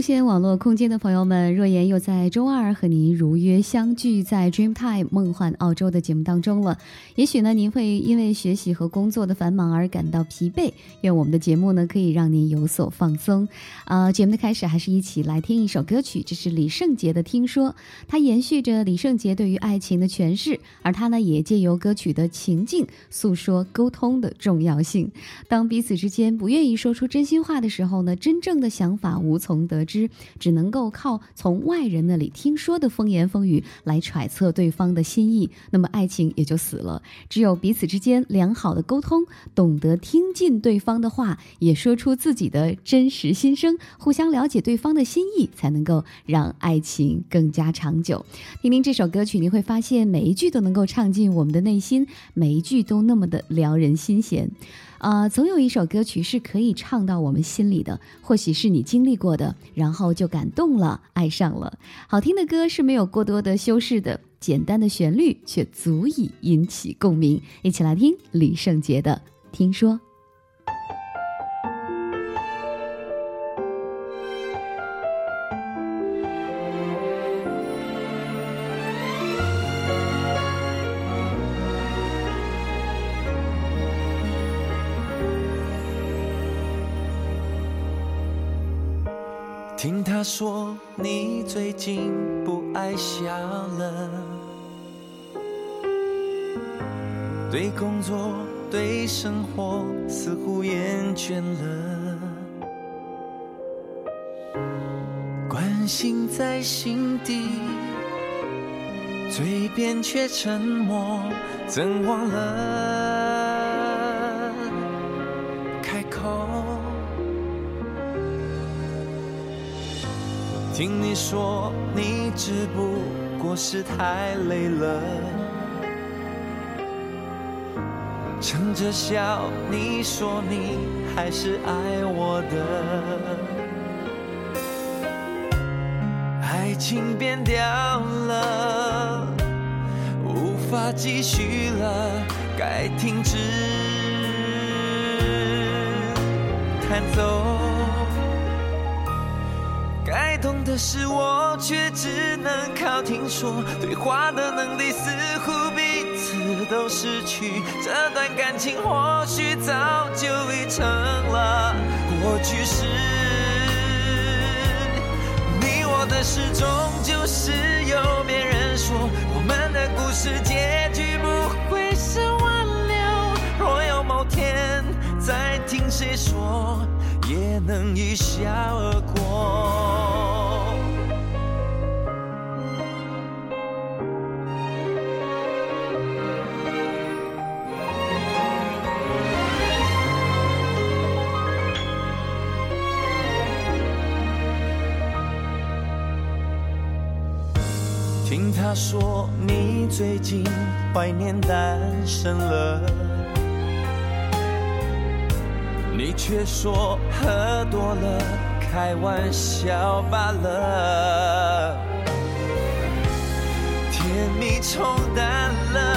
无线网络空间的朋友们，若言又在周二和您如约相聚在 Dreamtime 梦幻澳洲的节目当中了。也许呢，您会因为学习和工作的繁忙而感到疲惫，愿我们的节目呢可以让您有所放松。啊，节目的开始还是一起来听一首歌曲，这是李圣杰的《听说》，它延续着李圣杰对于爱情的诠释，而他呢也借由歌曲的情境诉说沟通的重要性。当彼此之间不愿意说出真心话的时候呢，真正的想法无从得知。知只能够靠从外人那里听说的风言风语来揣测对方的心意，那么爱情也就死了。只有彼此之间良好的沟通，懂得听进对方的话，也说出自己的真实心声，互相了解对方的心意，才能够让爱情更加长久。听听这首歌曲，你会发现每一句都能够唱进我们的内心，每一句都那么的撩人心弦。啊，总有一首歌曲是可以唱到我们心里的，或许是你经历过的，然后就感动了，爱上了。好听的歌是没有过多的修饰的，简单的旋律却足以引起共鸣。一起来听李圣杰的《听说》。最近不爱笑了，对工作对生活似乎厌倦了，关心在心底，嘴边却沉默，怎忘了？听你说，你只不过是太累了，撑着笑，你说你还是爱我的，爱情变调了，无法继续了，该停止弹奏。懂的是我，却只能靠听说。对话的能力似乎彼此都失去。这段感情或许早就已成了过去式。你我的事终究是由别人说，我们的故事结局不会是挽留。若有某天再听谁说。也能一笑而过。他说，你最近怀念单身了。你却说喝多了，开玩笑罢了，甜蜜冲淡了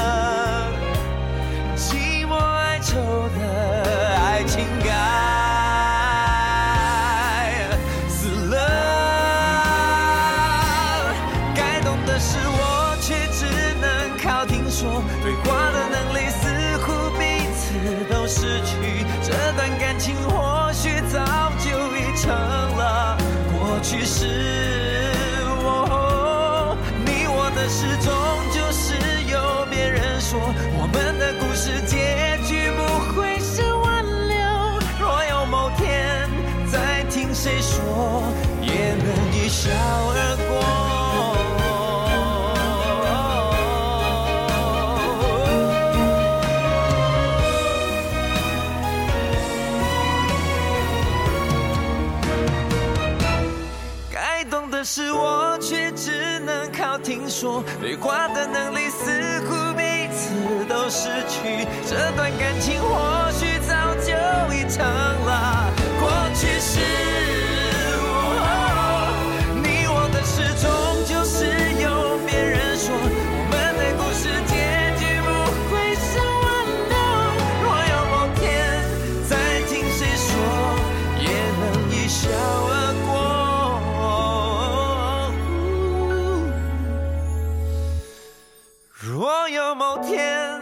说，对话的能力似乎彼此都失去，这段感情或许早就已成了。天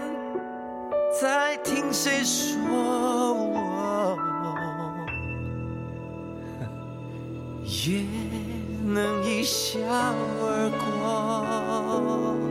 在听谁说我也能一笑而过？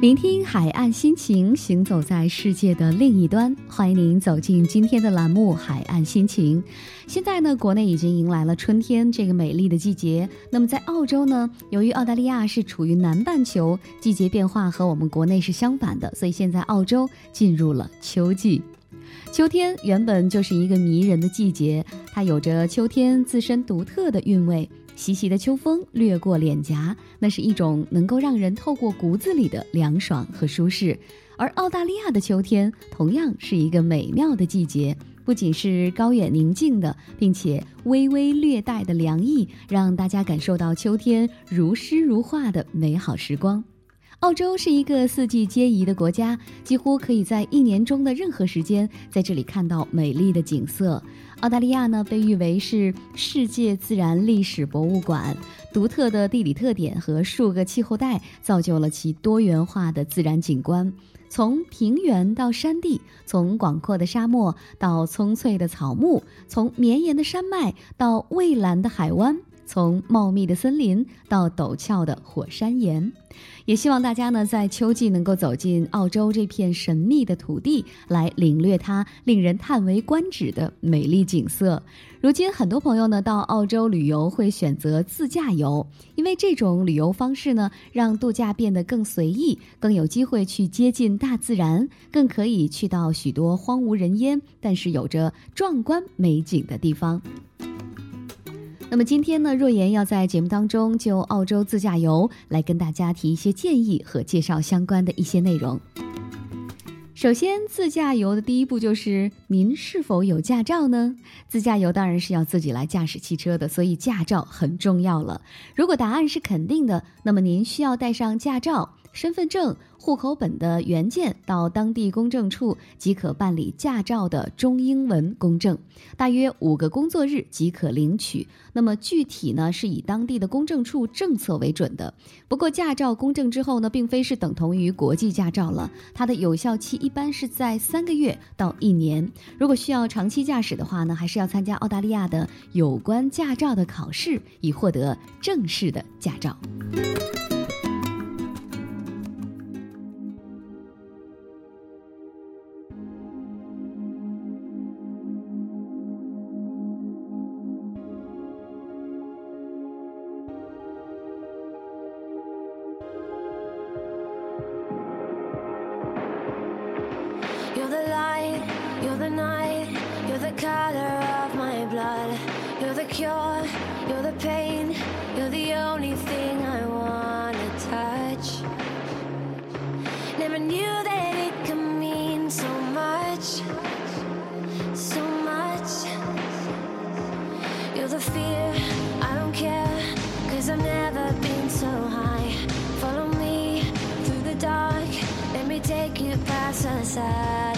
聆听海岸心情，行走在世界的另一端。欢迎您走进今天的栏目《海岸心情》。现在呢，国内已经迎来了春天这个美丽的季节。那么在澳洲呢，由于澳大利亚是处于南半球，季节变化和我们国内是相反的，所以现在澳洲进入了秋季。秋天原本就是一个迷人的季节，它有着秋天自身独特的韵味。习习的秋风掠过脸颊，那是一种能够让人透过骨子里的凉爽和舒适。而澳大利亚的秋天同样是一个美妙的季节，不仅是高远宁静的，并且微微略带的凉意，让大家感受到秋天如诗如画的美好时光。澳洲是一个四季皆宜的国家，几乎可以在一年中的任何时间在这里看到美丽的景色。澳大利亚呢，被誉为是世界自然历史博物馆，独特的地理特点和数个气候带造就了其多元化的自然景观。从平原到山地，从广阔的沙漠到葱翠的草木，从绵延的山脉到蔚蓝的海湾。从茂密的森林到陡峭的火山岩，也希望大家呢在秋季能够走进澳洲这片神秘的土地，来领略它令人叹为观止的美丽景色。如今，很多朋友呢到澳洲旅游会选择自驾游，因为这种旅游方式呢让度假变得更随意，更有机会去接近大自然，更可以去到许多荒无人烟但是有着壮观美景的地方。那么今天呢，若言要在节目当中就澳洲自驾游来跟大家提一些建议和介绍相关的一些内容。首先，自驾游的第一步就是您是否有驾照呢？自驾游当然是要自己来驾驶汽车的，所以驾照很重要了。如果答案是肯定的，那么您需要带上驾照、身份证。户口本的原件到当地公证处即可办理驾照的中英文公证，大约五个工作日即可领取。那么具体呢是以当地的公证处政策为准的。不过驾照公证之后呢，并非是等同于国际驾照了，它的有效期一般是在三个月到一年。如果需要长期驾驶的话呢，还是要参加澳大利亚的有关驾照的考试，以获得正式的驾照。I don't care, cause I've never been so high. Follow me through the dark, let me take you past the side.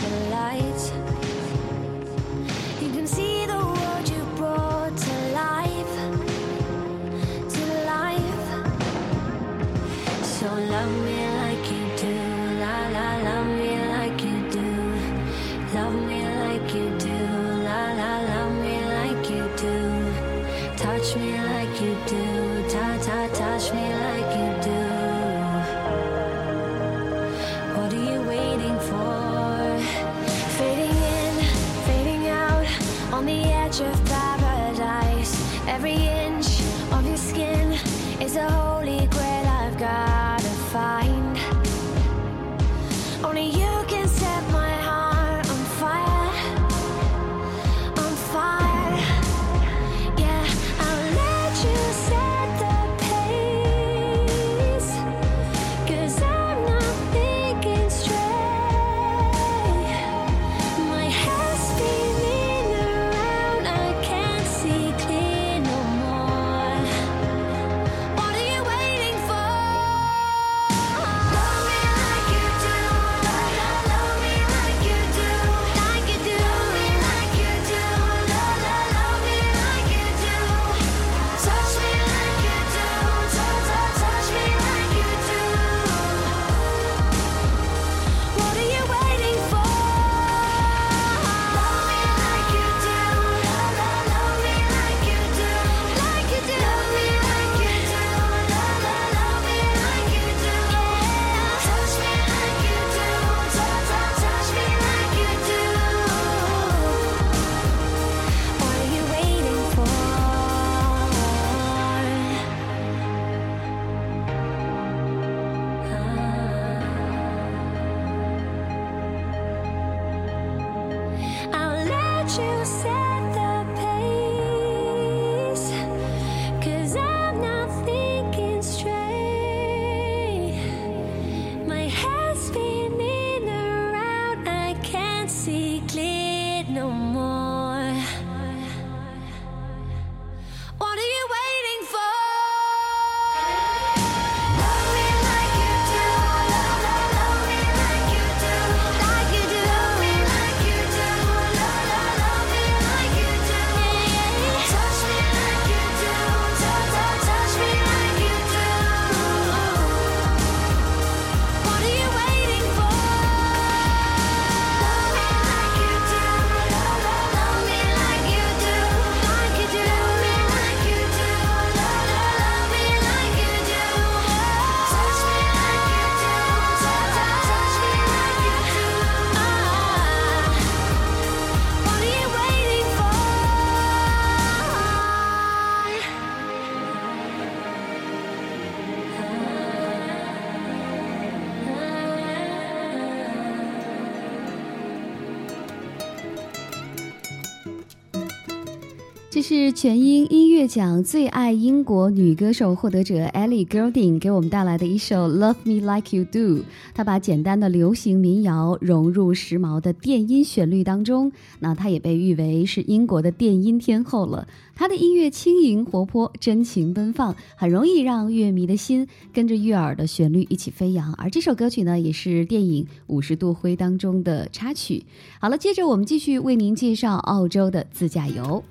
全英音乐奖最爱英国女歌手获得者 Ellie Goulding 给我们带来的一首《Love Me Like You Do》。她把简单的流行民谣融入时髦的电音旋律当中，那她也被誉为是英国的电音天后了。她的音乐轻盈活泼、真情奔放，很容易让乐迷的心跟着悦耳的旋律一起飞扬。而这首歌曲呢，也是电影《五十度灰》当中的插曲。好了，接着我们继续为您介绍澳洲的自驾游。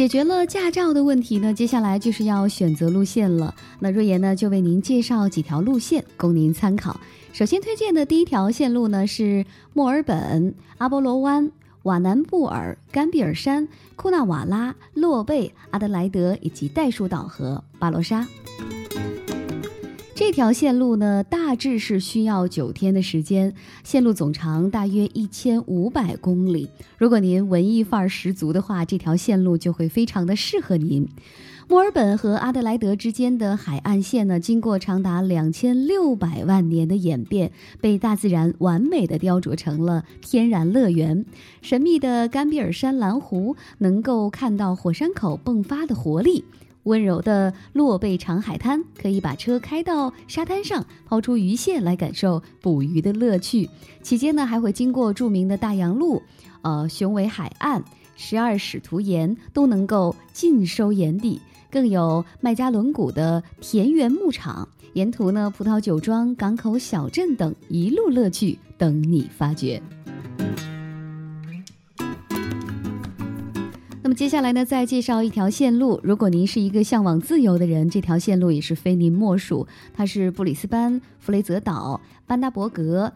解决了驾照的问题呢，接下来就是要选择路线了。那瑞妍呢，就为您介绍几条路线供您参考。首先推荐的第一条线路呢是墨尔本、阿波罗湾、瓦南布尔、甘比尔山、库纳瓦拉、洛贝、阿德莱德以及袋鼠岛和巴罗沙。这条线路呢，大致是需要九天的时间，线路总长大约一千五百公里。如果您文艺范儿十足的话，这条线路就会非常的适合您。墨尔本和阿德莱德之间的海岸线呢，经过长达两千六百万年的演变，被大自然完美的雕琢成了天然乐园。神秘的甘比尔山蓝湖能够看到火山口迸发的活力。温柔的洛贝长海滩，可以把车开到沙滩上，抛出鱼线来感受捕鱼的乐趣。期间呢，还会经过著名的大洋路、呃雄伟海岸、十二使徒岩，都能够尽收眼底。更有麦加伦谷的田园牧场，沿途呢葡萄酒庄、港口小镇等一路乐趣等你发掘。那么接下来呢，再介绍一条线路。如果您是一个向往自由的人，这条线路也是非您莫属。它是布里斯班、弗雷泽岛、班达伯格、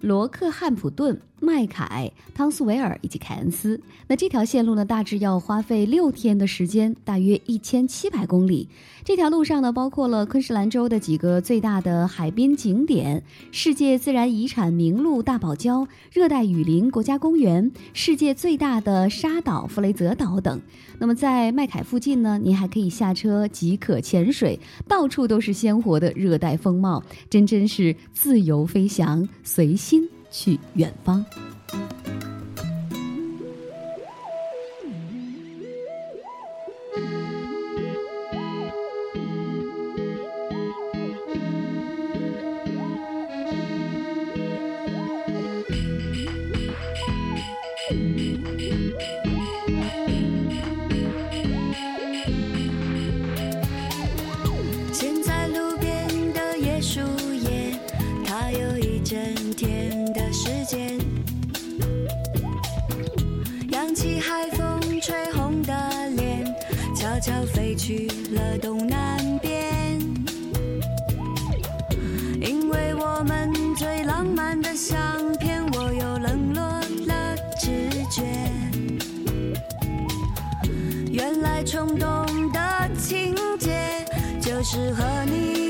罗克汉普顿、麦凯、汤斯维尔以及凯恩斯。那这条线路呢，大致要花费六天的时间，大约一千七百公里。这条路上呢，包括了昆士兰州的几个最大的海滨景点、世界自然遗产名录大堡礁、热带雨林国家公园、世界最大的沙岛弗雷泽岛等。那么在麦凯附近呢，您还可以下车即可潜水，到处都是鲜活的热带风貌，真真是自由飞翔，随心去远方。悄飞去了东南边。因为我们最浪漫的相片，我又冷落了直觉。原来冲动的情节就是和你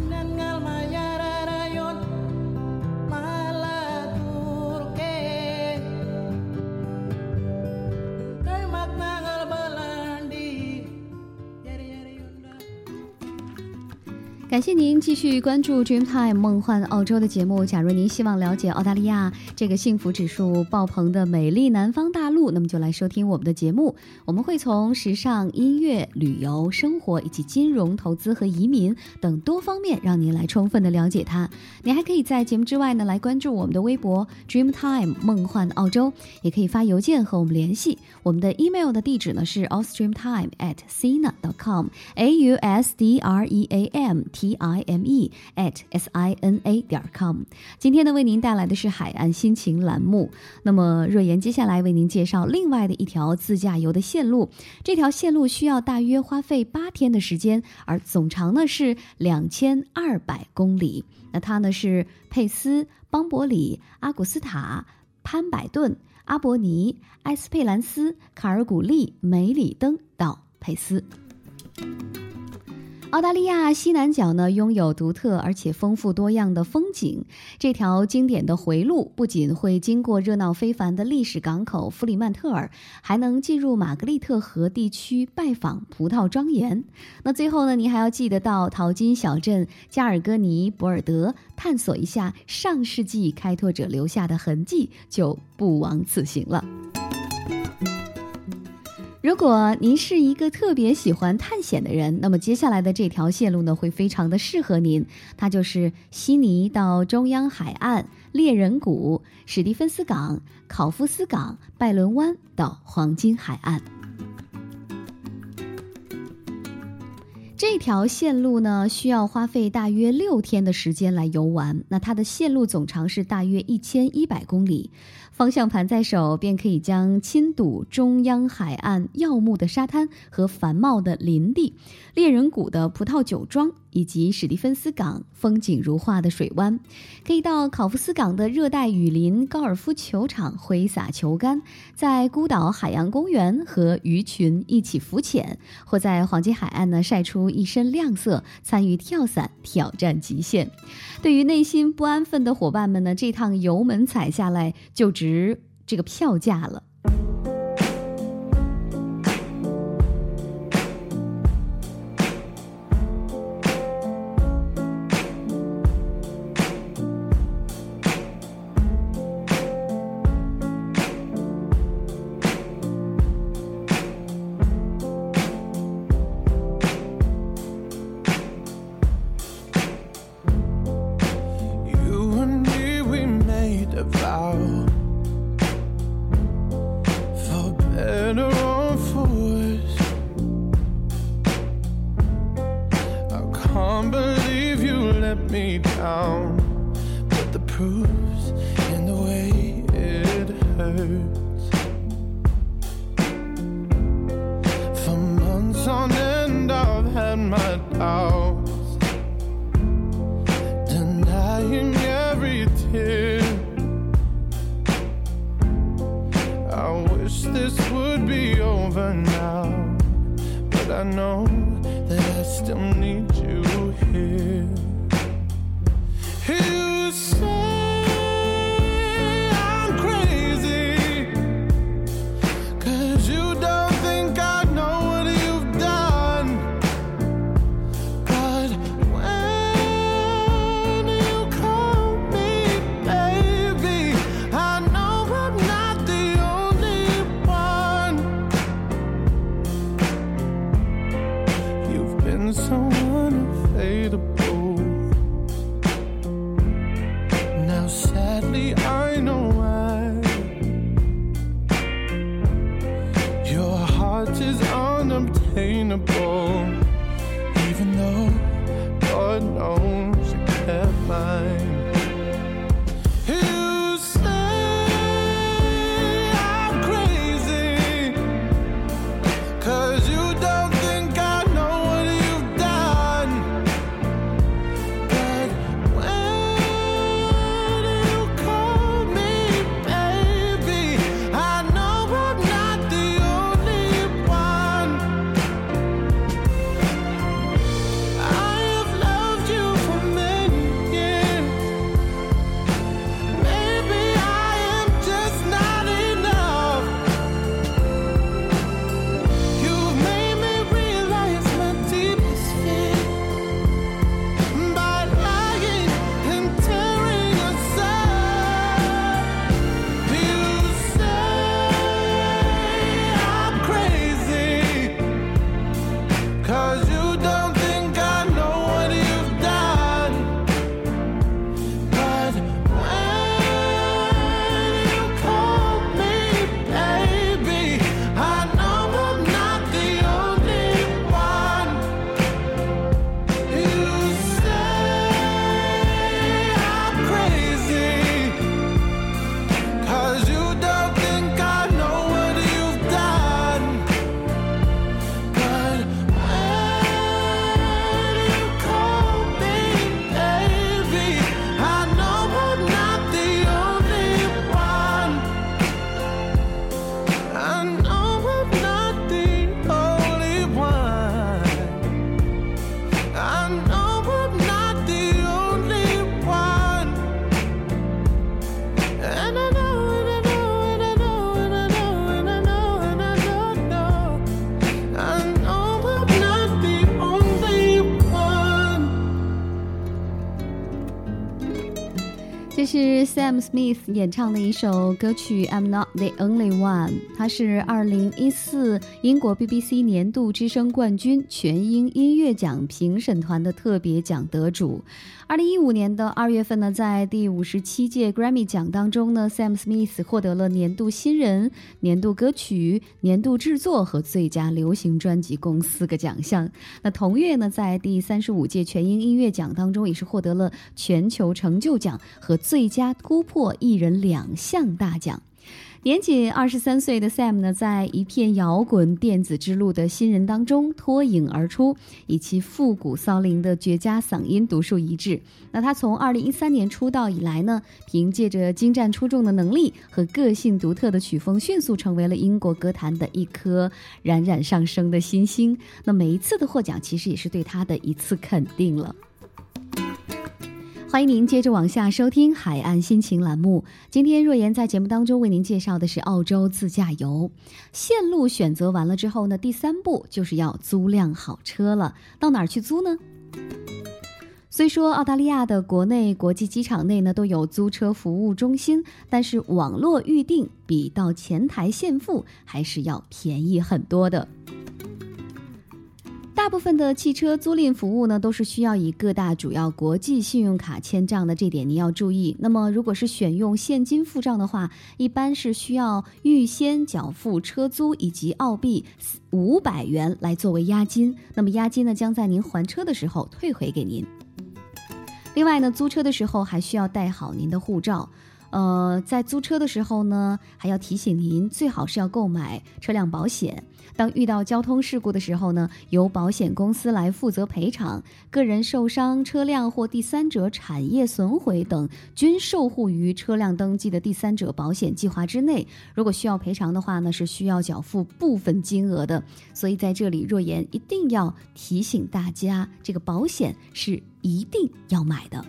感谢您继续关注 Dreamtime 梦幻澳洲的节目。假如您希望了解澳大利亚这个幸福指数爆棚的美丽南方大陆，那么就来收听我们的节目。我们会从时尚、音乐、旅游、生活以及金融、投资和移民等多方面，让您来充分的了解它。您还可以在节目之外呢，来关注我们的微博 Dreamtime 梦幻澳洲，也可以发邮件和我们联系。我们的 email 的地址呢是 a u s t r e a m t i m e at c i n a c o m a u s d r e a m t i m e at s i n a 点 com。今天呢，为您带来的是海岸心情栏目。那么若言接下来为您介绍另外的一条自驾游的线路，这条线路需要大约花费八天的时间，而总长呢是两千二百公里。那它呢是佩斯、邦伯里、阿古斯塔、潘百顿、阿伯尼、埃斯佩兰斯、卡尔古利、梅里登到佩斯。澳大利亚西南角呢，拥有独特而且丰富多样的风景。这条经典的回路不仅会经过热闹非凡的历史港口弗里曼特尔，还能进入玛格丽特河地区拜访葡萄庄园。那最后呢，您还要记得到淘金小镇加尔戈尼博尔德，探索一下上世纪开拓者留下的痕迹，就不枉此行了。如果您是一个特别喜欢探险的人，那么接下来的这条线路呢，会非常的适合您。它就是悉尼到中央海岸、猎人谷、史蒂芬斯港、考夫斯港、拜伦湾到黄金海岸。这条线路呢，需要花费大约六天的时间来游玩。那它的线路总长是大约一千一百公里，方向盘在手，便可以将亲睹中央海岸耀目的沙滩和繁茂的林地、猎人谷的葡萄酒庄，以及史蒂芬斯港风景如画的水湾。可以到考夫斯港的热带雨林高尔夫球场挥洒球杆，在孤岛海洋公园和鱼群一起浮潜，或在黄金海岸呢晒出一身亮色，参与跳伞挑战极限。对于内心不安分的伙伴们呢，这趟油门踩下来就值这个票价了。Smith 演唱的一首歌曲《I'm Not the Only One》，它是2014英国 BBC 年度之声冠军全英音乐奖评审团的特别奖得主。2015年的二月份呢，在第五十七届 Grammy 奖当中呢，Sam Smith 获得了年度新人、年度歌曲、年度制作和最佳流行专辑共四个奖项。那同月呢，在第三十五届全英音乐奖当中，也是获得了全球成就奖和最佳突破艺人两项大奖。年仅二十三岁的 Sam 呢，在一片摇滚电子之路的新人当中脱颖而出，以其复古骚灵的绝佳嗓音独树一帜。那他从二零一三年出道以来呢，凭借着精湛出众的能力和个性独特的曲风，迅速成为了英国歌坛的一颗冉冉上升的新星。那每一次的获奖，其实也是对他的一次肯定了。欢迎您接着往下收听《海岸心情》栏目。今天若言在节目当中为您介绍的是澳洲自驾游。线路选择完了之后呢，第三步就是要租辆好车了。到哪儿去租呢？虽说澳大利亚的国内、国际机场内呢都有租车服务中心，但是网络预订比到前台现付还是要便宜很多的。大部分的汽车租赁服务呢，都是需要以各大主要国际信用卡签账的，这点您要注意。那么，如果是选用现金付账的话，一般是需要预先缴付车租以及澳币五百元来作为押金。那么，押金呢将在您还车的时候退回给您。另外呢，租车的时候还需要带好您的护照。呃，在租车的时候呢，还要提醒您，最好是要购买车辆保险。当遇到交通事故的时候呢，由保险公司来负责赔偿。个人受伤、车辆或第三者产业损毁等，均受护于车辆登记的第三者保险计划之内。如果需要赔偿的话呢，是需要缴付部分金额的。所以在这里，若言一定要提醒大家，这个保险是一定要买的。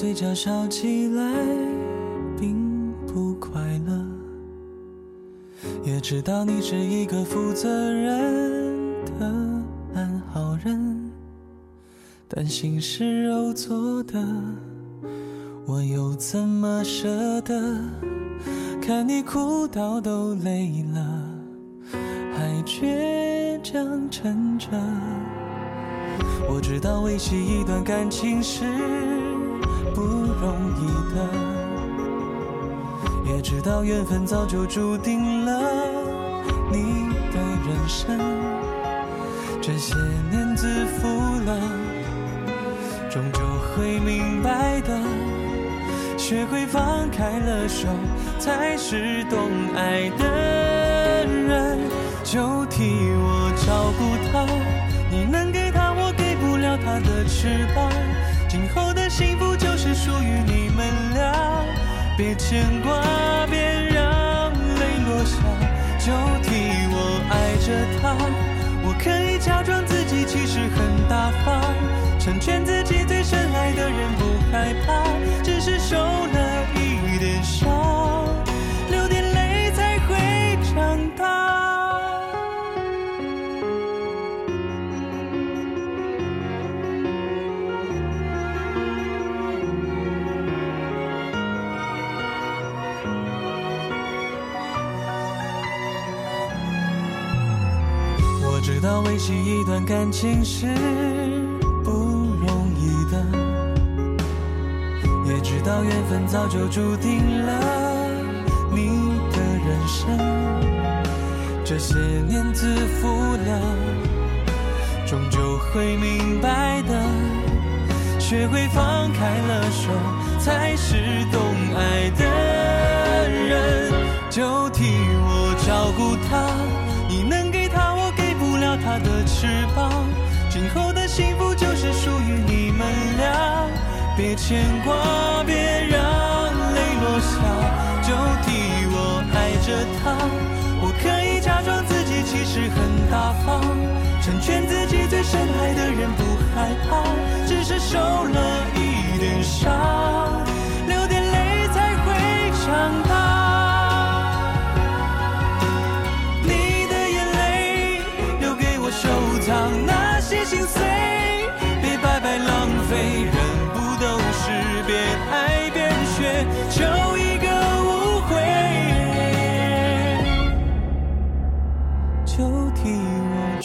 嘴角笑起来并不快乐，也知道你是一个负责任的安好人，但心是肉做的，我又怎么舍得看你哭到都累了，还倔强撑着？我知道维系一段感情是容易的，也知道缘分早就注定了你的人生。这些年自负了，终究会明白的。学会放开了手，才是懂爱的人。就替我照顾他，你能给他，我给不了他的翅膀。今后的幸福就只属于你们俩，别牵挂，别让泪落下。就替我爱着他，我可以假装自己其实很大方，成全自己最深爱的人，不害怕，知道维系一段感情是不容易的，也知道缘分早就注定了你的人生。这些年自负了，终究会明白的。学会放开了手，才是懂爱的人。就替幸福就是属于你们俩，别牵挂，别让泪落下。就替我爱着他，我可以假装自己其实很大方，成全自己最深爱的人，不害怕，只是受了一点伤，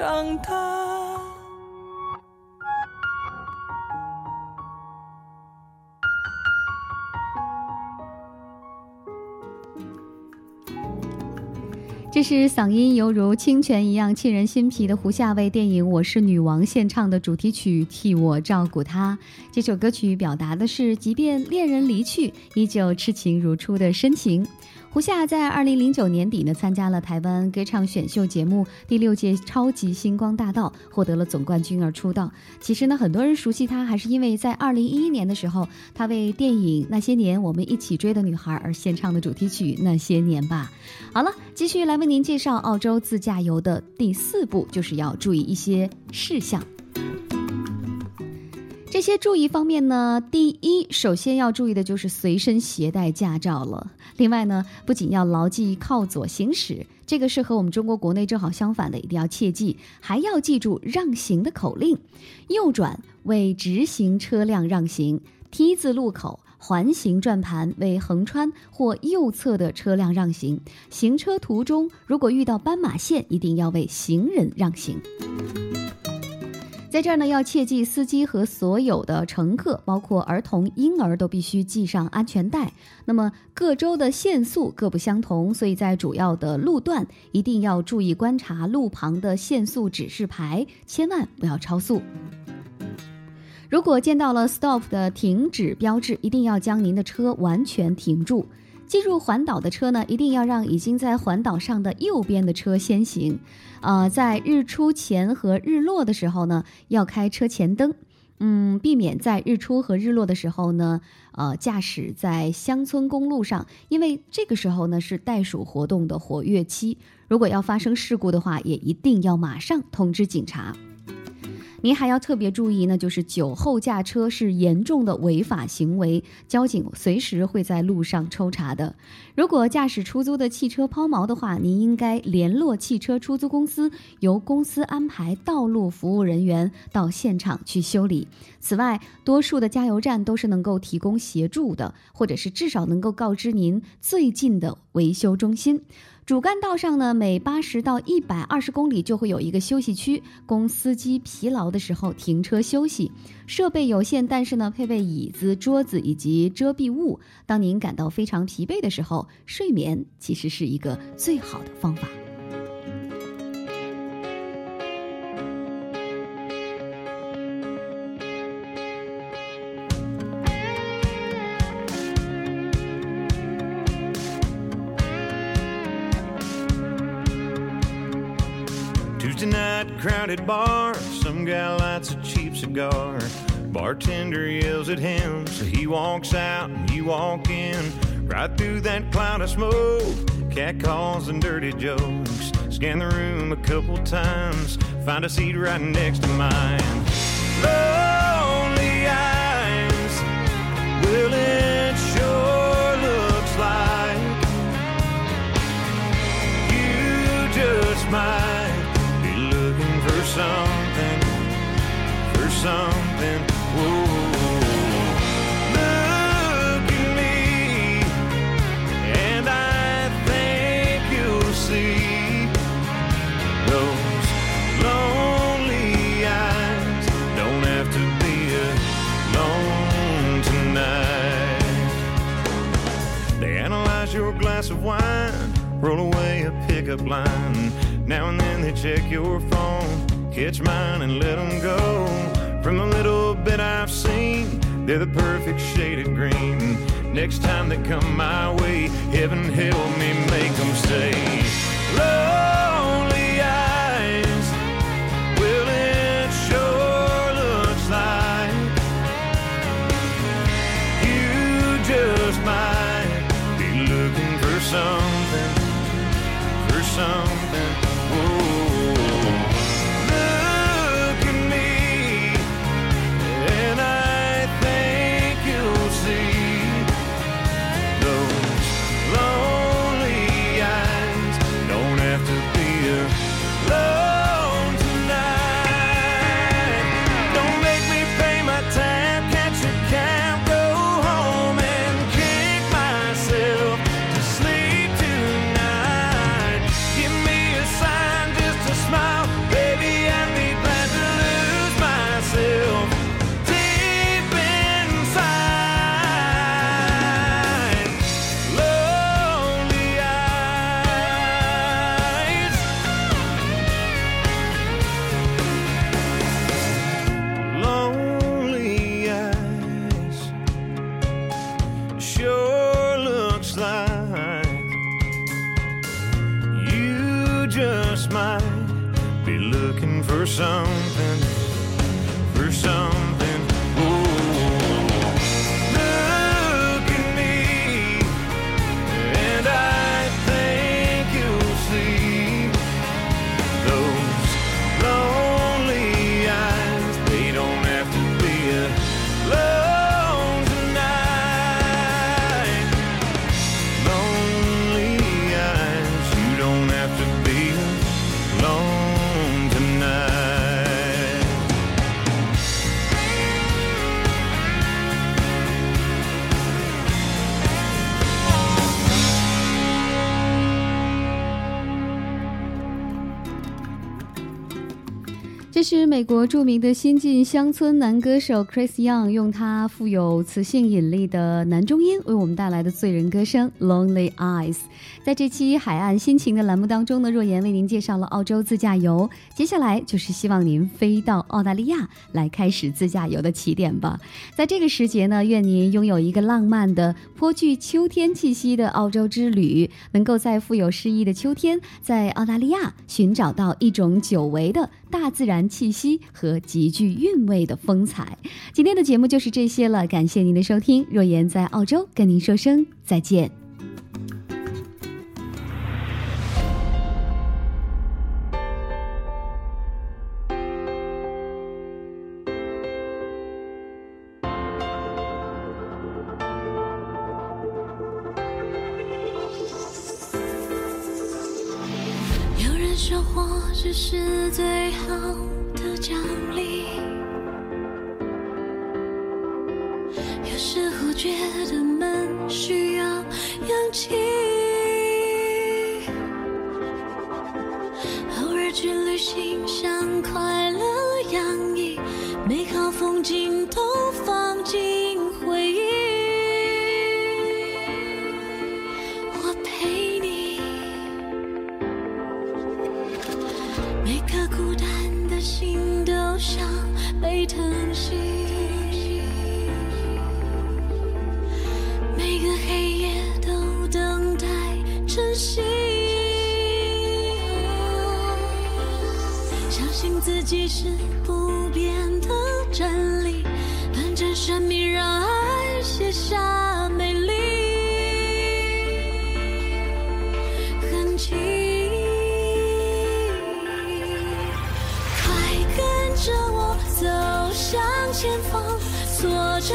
长大。这是嗓音犹如清泉一样沁人心脾的胡夏为电影《我是女王》献唱的主题曲《替我照顾她》。这首歌曲表达的是，即便恋人离去，依旧痴情如初的深情。胡夏在二零零九年底呢，参加了台湾歌唱选秀节目第六届超级星光大道，获得了总冠军而出道。其实呢，很多人熟悉他，还是因为在二零一一年的时候，他为电影《那些年我们一起追的女孩》而献唱的主题曲《那些年吧》。好了，继续来为您介绍澳洲自驾游的第四步，就是要注意一些事项。这些注意方面呢，第一，首先要注意的就是随身携带驾照了。另外呢，不仅要牢记靠左行驶，这个是和我们中国国内正好相反的，一定要切记，还要记住让行的口令：右转为直行车辆让行，T 字路口。环形转盘为横穿或右侧的车辆让行，行车途中如果遇到斑马线，一定要为行人让行。在这儿呢，要切记，司机和所有的乘客，包括儿童、婴儿，都必须系上安全带。那么各州的限速各不相同，所以在主要的路段一定要注意观察路旁的限速指示牌，千万不要超速。如果见到了 “stop” 的停止标志，一定要将您的车完全停住。进入环岛的车呢，一定要让已经在环岛上的右边的车先行。呃，在日出前和日落的时候呢，要开车前灯。嗯，避免在日出和日落的时候呢，呃，驾驶在乡村公路上，因为这个时候呢是袋鼠活动的活跃期。如果要发生事故的话，也一定要马上通知警察。您还要特别注意呢，就是酒后驾车是严重的违法行为，交警随时会在路上抽查的。如果驾驶出租的汽车抛锚的话，您应该联络汽车出租公司，由公司安排道路服务人员到现场去修理。此外，多数的加油站都是能够提供协助的，或者是至少能够告知您最近的维修中心。主干道上呢，每八十到一百二十公里就会有一个休息区，供司机疲劳的时候停车休息。设备有限，但是呢，配备椅子、桌子以及遮蔽物。当您感到非常疲惫的时候，睡眠其实是一个最好的方法。Crowded bar. Some guy lights a cheap cigar. Bartender yells at him, so he walks out and you walk in. Right through that cloud of smoke, cat calls and dirty jokes. Scan the room a couple times, find a seat right next to mine. Lonely eyes, well, it sure looks like you just might something, for something. Whoa. Look at me, and I think you'll see those lonely eyes don't have to be alone tonight. They analyze your glass of wine, roll away a pickup line. Now and then they check your phone, catch mine and let them go. From the little bit I've seen, they're the perfect shade of green. Next time they come my way, heaven help me make them say, Lonely 美国著名的新晋乡村男歌手 chris young 用他富有磁性引力的男中音为我们带来的醉人歌声 lonely eyes 在这期海岸心情的栏目当中呢若言为您介绍了澳洲自驾游接下来就是希望您飞到澳大利亚来开始自驾游的起点吧。在这个时节呢愿您拥有一个浪漫的颇具秋天气息的澳洲之旅能够在富有诗意的秋天在澳大利亚寻找到一种久违的大自然气息和极具韵味的风采今天的节目就是这些了感谢您的收听若言在澳洲跟您说声再见前方锁着